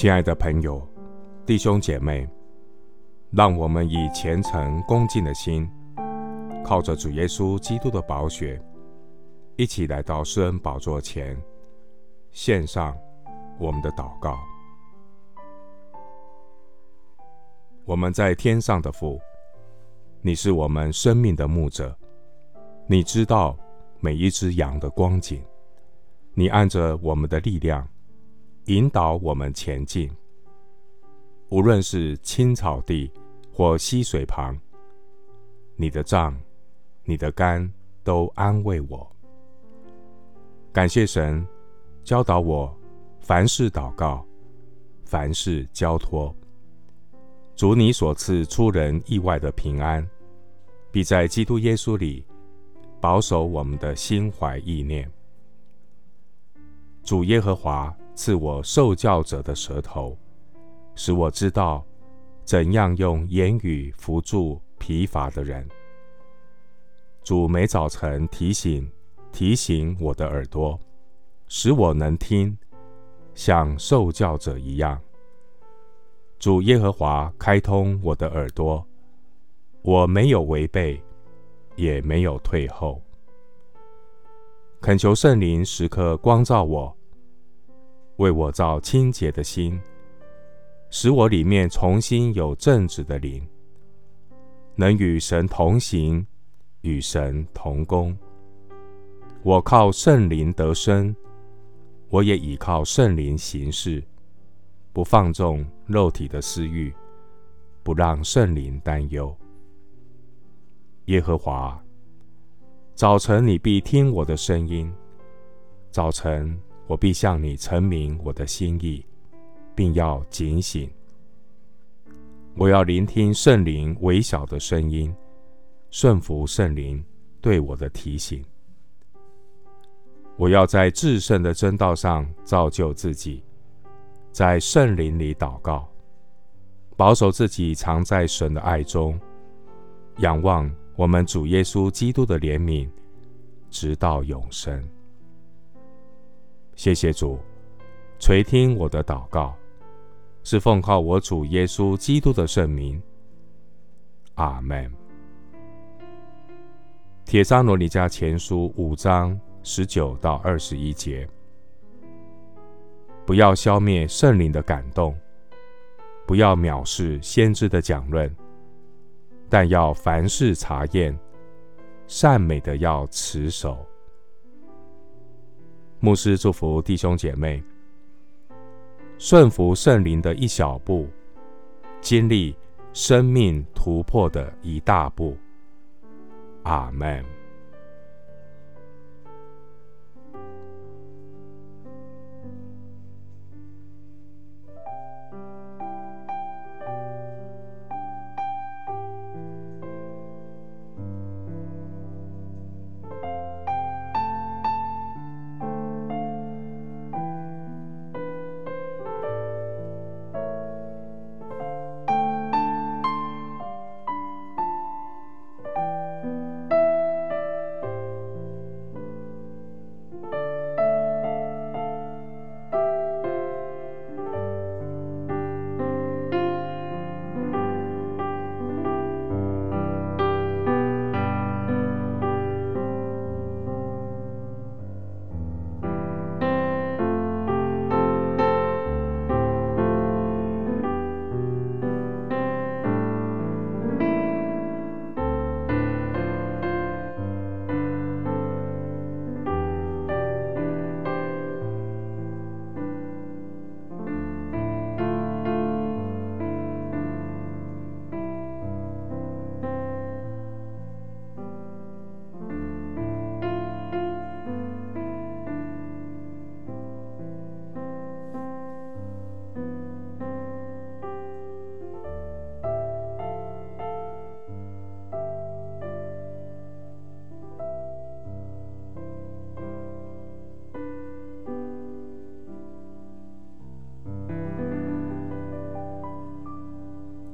亲爱的朋友、弟兄姐妹，让我们以虔诚恭敬的心，靠着主耶稣基督的宝血，一起来到施恩宝座前，献上我们的祷告。我们在天上的父，你是我们生命的牧者，你知道每一只羊的光景，你按着我们的力量，引导我们前进，无论是青草地或溪水旁，你的杖、你的竿都安慰我。感谢神教导我凡事祷告，凡事交托。主你所赐出人意外的平安，必在基督耶稣里保守我们的心怀意念。主耶和华。赐我受教者的舌头，使我知道怎样用言语扶助疲乏的人。主每早晨提醒提醒我的耳朵，使我能听，像受教者一样。主耶和华开通我的耳朵，我没有违背，也没有退后。恳求圣灵时刻光照我。为我造清洁的心，使我里面重新有正直的灵，能与神同行，与神同工。我靠圣灵得生，我也倚靠圣灵行事，不放纵肉体的私欲，不让圣灵担忧。耶和华，早晨你必听我的声音，早晨。我必向你陈明我的心意，并要警醒。我要聆听圣灵微小的声音，顺服圣灵对我的提醒。我要在至圣的真道上造就自己，在圣灵里祷告，保守自己藏在神的爱中，仰望我们主耶稣基督的怜悯，直到永生。谢谢主，垂听我的祷告，是奉靠我主耶稣基督的圣名。阿门。帖撒罗尼迦前书五章十九到二十一节，不要消灭圣灵的感动，不要藐视先知的讲论，但要凡事查验，善美的要持守。牧师祝福弟兄姐妹，顺服圣灵的一小步，经历生命突破的一大步。阿门。